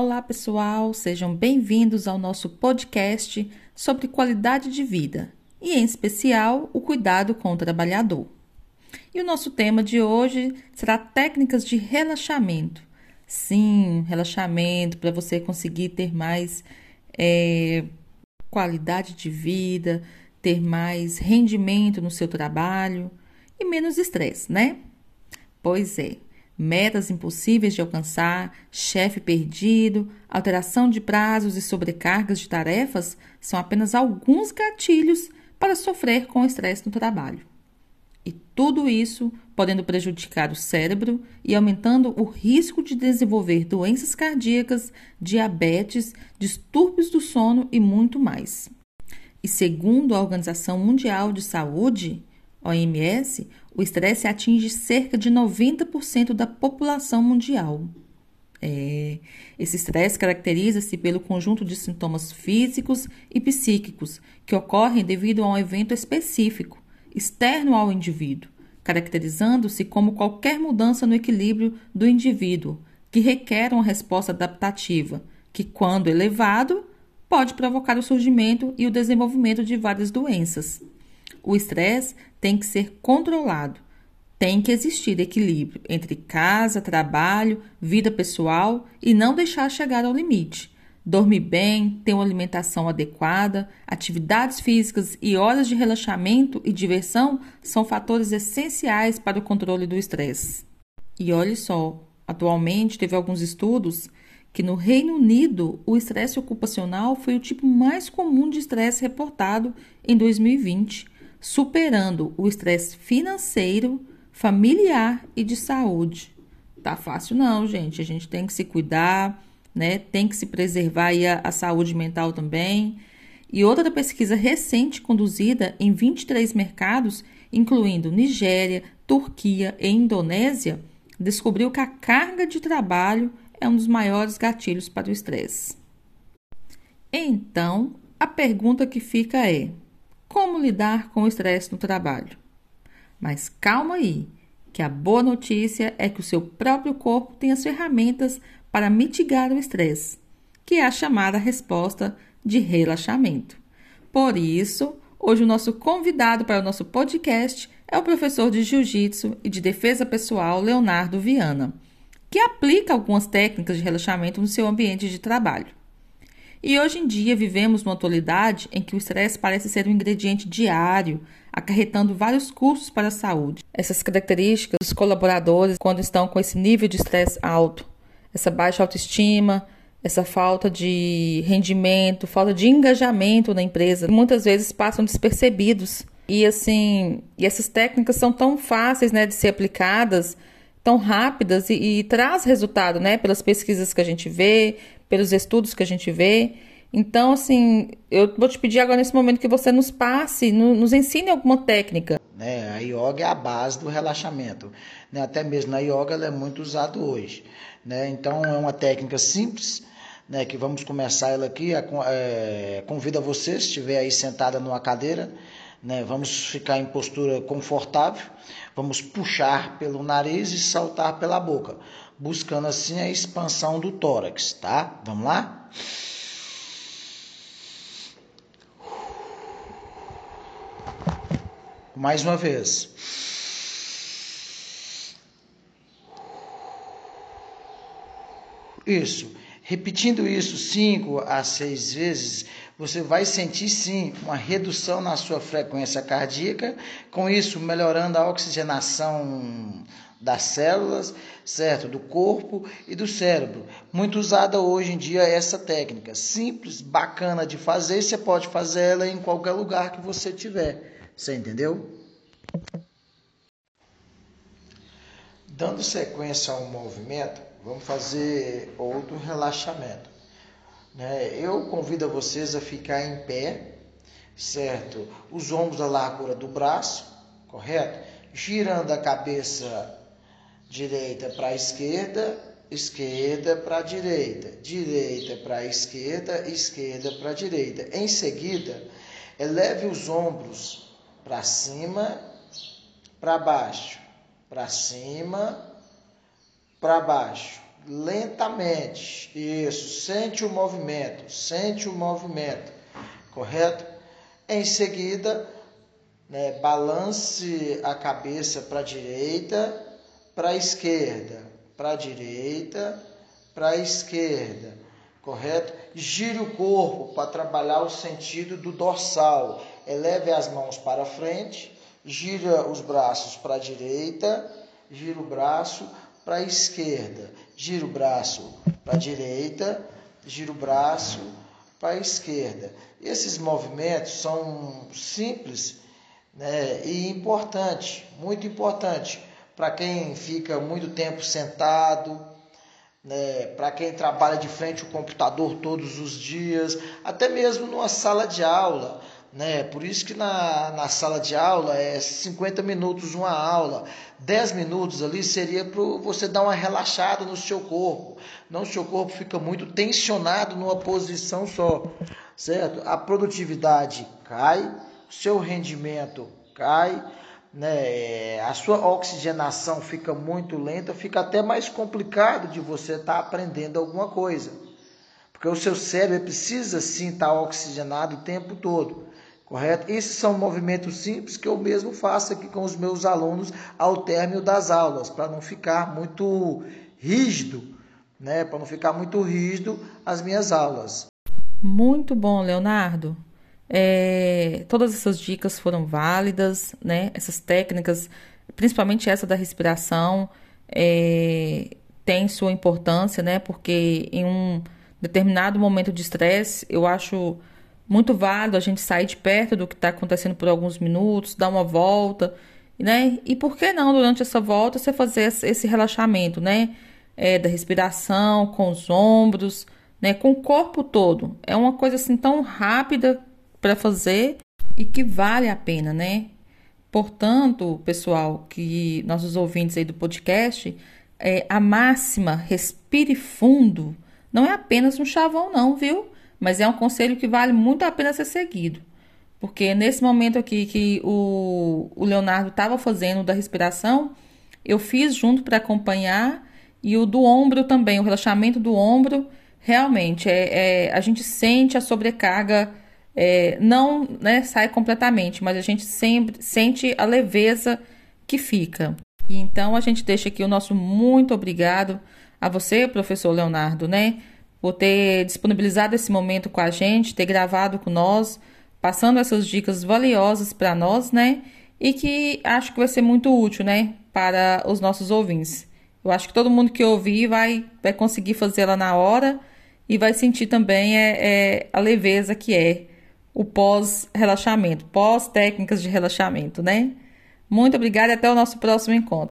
Olá, pessoal, sejam bem-vindos ao nosso podcast sobre qualidade de vida e, em especial, o cuidado com o trabalhador. E o nosso tema de hoje será técnicas de relaxamento. Sim, relaxamento para você conseguir ter mais é, qualidade de vida, ter mais rendimento no seu trabalho e menos estresse, né? Pois é metas impossíveis de alcançar, chefe perdido, alteração de prazos e sobrecargas de tarefas são apenas alguns gatilhos para sofrer com o estresse no trabalho. E tudo isso podendo prejudicar o cérebro e aumentando o risco de desenvolver doenças cardíacas, diabetes, distúrbios do sono e muito mais. E segundo a Organização Mundial de Saúde, OMS, o estresse atinge cerca de 90% da população mundial. É, esse estresse caracteriza-se pelo conjunto de sintomas físicos e psíquicos que ocorrem devido a um evento específico, externo ao indivíduo, caracterizando-se como qualquer mudança no equilíbrio do indivíduo, que requer uma resposta adaptativa, que, quando elevado, pode provocar o surgimento e o desenvolvimento de várias doenças. O estresse tem que ser controlado. Tem que existir equilíbrio entre casa, trabalho, vida pessoal e não deixar chegar ao limite. Dormir bem, ter uma alimentação adequada, atividades físicas e horas de relaxamento e diversão são fatores essenciais para o controle do estresse. E olhe só, atualmente teve alguns estudos que no Reino Unido o estresse ocupacional foi o tipo mais comum de estresse reportado em 2020 superando o estresse financeiro, familiar e de saúde. Tá fácil não, gente. A gente tem que se cuidar, né? Tem que se preservar a, a saúde mental também. E outra pesquisa recente conduzida em 23 mercados, incluindo Nigéria, Turquia e Indonésia, descobriu que a carga de trabalho é um dos maiores gatilhos para o estresse. Então, a pergunta que fica é: como lidar com o estresse no trabalho. Mas calma aí, que a boa notícia é que o seu próprio corpo tem as ferramentas para mitigar o estresse, que é a chamada resposta de relaxamento. Por isso, hoje o nosso convidado para o nosso podcast é o professor de Jiu-Jitsu e de defesa pessoal Leonardo Viana, que aplica algumas técnicas de relaxamento no seu ambiente de trabalho. E hoje em dia vivemos uma atualidade em que o estresse parece ser um ingrediente diário, acarretando vários custos para a saúde. Essas características dos colaboradores, quando estão com esse nível de estresse alto, essa baixa autoestima, essa falta de rendimento, falta de engajamento na empresa, muitas vezes passam despercebidos. E assim, e essas técnicas são tão fáceis, né, de ser aplicadas, tão rápidas e, e traz resultado, né, pelas pesquisas que a gente vê, pelos estudos que a gente vê. Então, assim, eu vou te pedir agora nesse momento que você nos passe, nos ensine alguma técnica. Né, a yoga é a base do relaxamento. Né? Até mesmo na yoga ela é muito usada hoje. Né? Então, é uma técnica simples, né, que vamos começar ela aqui. É, convido a você, se estiver aí sentada numa cadeira, né, vamos ficar em postura confortável, vamos puxar pelo nariz e saltar pela boca buscando assim a expansão do tórax, tá? Vamos lá? Mais uma vez. Isso. Repetindo isso cinco a seis vezes, você vai sentir sim uma redução na sua frequência cardíaca, com isso melhorando a oxigenação das células, certo? Do corpo e do cérebro. Muito usada hoje em dia essa técnica. Simples, bacana de fazer, você pode fazer ela em qualquer lugar que você tiver. Você entendeu? Dando sequência ao movimento, vamos fazer outro relaxamento. Né? Eu convido vocês a ficar em pé, certo? Os ombros da largura do braço, correto? Girando a cabeça direita para a esquerda, esquerda para a direita, direita para a esquerda, esquerda para direita. Em seguida, eleve os ombros para cima, para baixo, para cima, para baixo. lentamente. Isso, sente o movimento, sente o movimento, correto? Em seguida, né, balance a cabeça para a direita, para a esquerda, para a direita, para a esquerda, correto? Gire o corpo para trabalhar o sentido do dorsal. Eleve as mãos para frente, gira os braços para a direita, gira o braço para a esquerda, gira o braço para a direita, gira o braço para a esquerda. Esses movimentos são simples né, e importante, muito importante para quem fica muito tempo sentado, né, para quem trabalha de frente ao computador todos os dias, até mesmo numa sala de aula. Né? Por isso que na, na sala de aula é 50 minutos uma aula, 10 minutos ali seria para você dar uma relaxada no seu corpo. Não o seu corpo fica muito tensionado numa posição só, certo? A produtividade cai, o seu rendimento cai, né? a sua oxigenação fica muito lenta, fica até mais complicado de você estar tá aprendendo alguma coisa. Porque o seu cérebro precisa sim estar tá oxigenado o tempo todo. Correto? Esses são movimentos simples que eu mesmo faço aqui com os meus alunos ao término das aulas, para não ficar muito rígido, né? Para não ficar muito rígido as minhas aulas. Muito bom, Leonardo. É, todas essas dicas foram válidas, né? Essas técnicas, principalmente essa da respiração, é, tem sua importância, né? Porque em um determinado momento de estresse, eu acho muito válido a gente sair de perto do que está acontecendo por alguns minutos, dar uma volta, né? E por que não, durante essa volta, você fazer esse relaxamento, né? É, da respiração, com os ombros, né? Com o corpo todo. É uma coisa assim tão rápida para fazer e que vale a pena, né? Portanto, pessoal, que nossos ouvintes aí do podcast, é, a máxima respire fundo não é apenas um chavão, não, viu? Mas é um conselho que vale muito a pena ser seguido. Porque nesse momento aqui que o, o Leonardo estava fazendo da respiração, eu fiz junto para acompanhar e o do ombro também, o relaxamento do ombro, realmente é, é a gente sente a sobrecarga, é, não né, sai completamente, mas a gente sempre sente a leveza que fica. E então a gente deixa aqui o nosso muito obrigado a você, professor Leonardo, né? por ter disponibilizado esse momento com a gente, ter gravado com nós, passando essas dicas valiosas para nós, né? E que acho que vai ser muito útil, né, para os nossos ouvintes. Eu acho que todo mundo que ouvir vai, vai conseguir fazê-la na hora e vai sentir também é, é, a leveza que é o pós-relaxamento, pós-técnicas de relaxamento, né? Muito obrigada e até o nosso próximo encontro.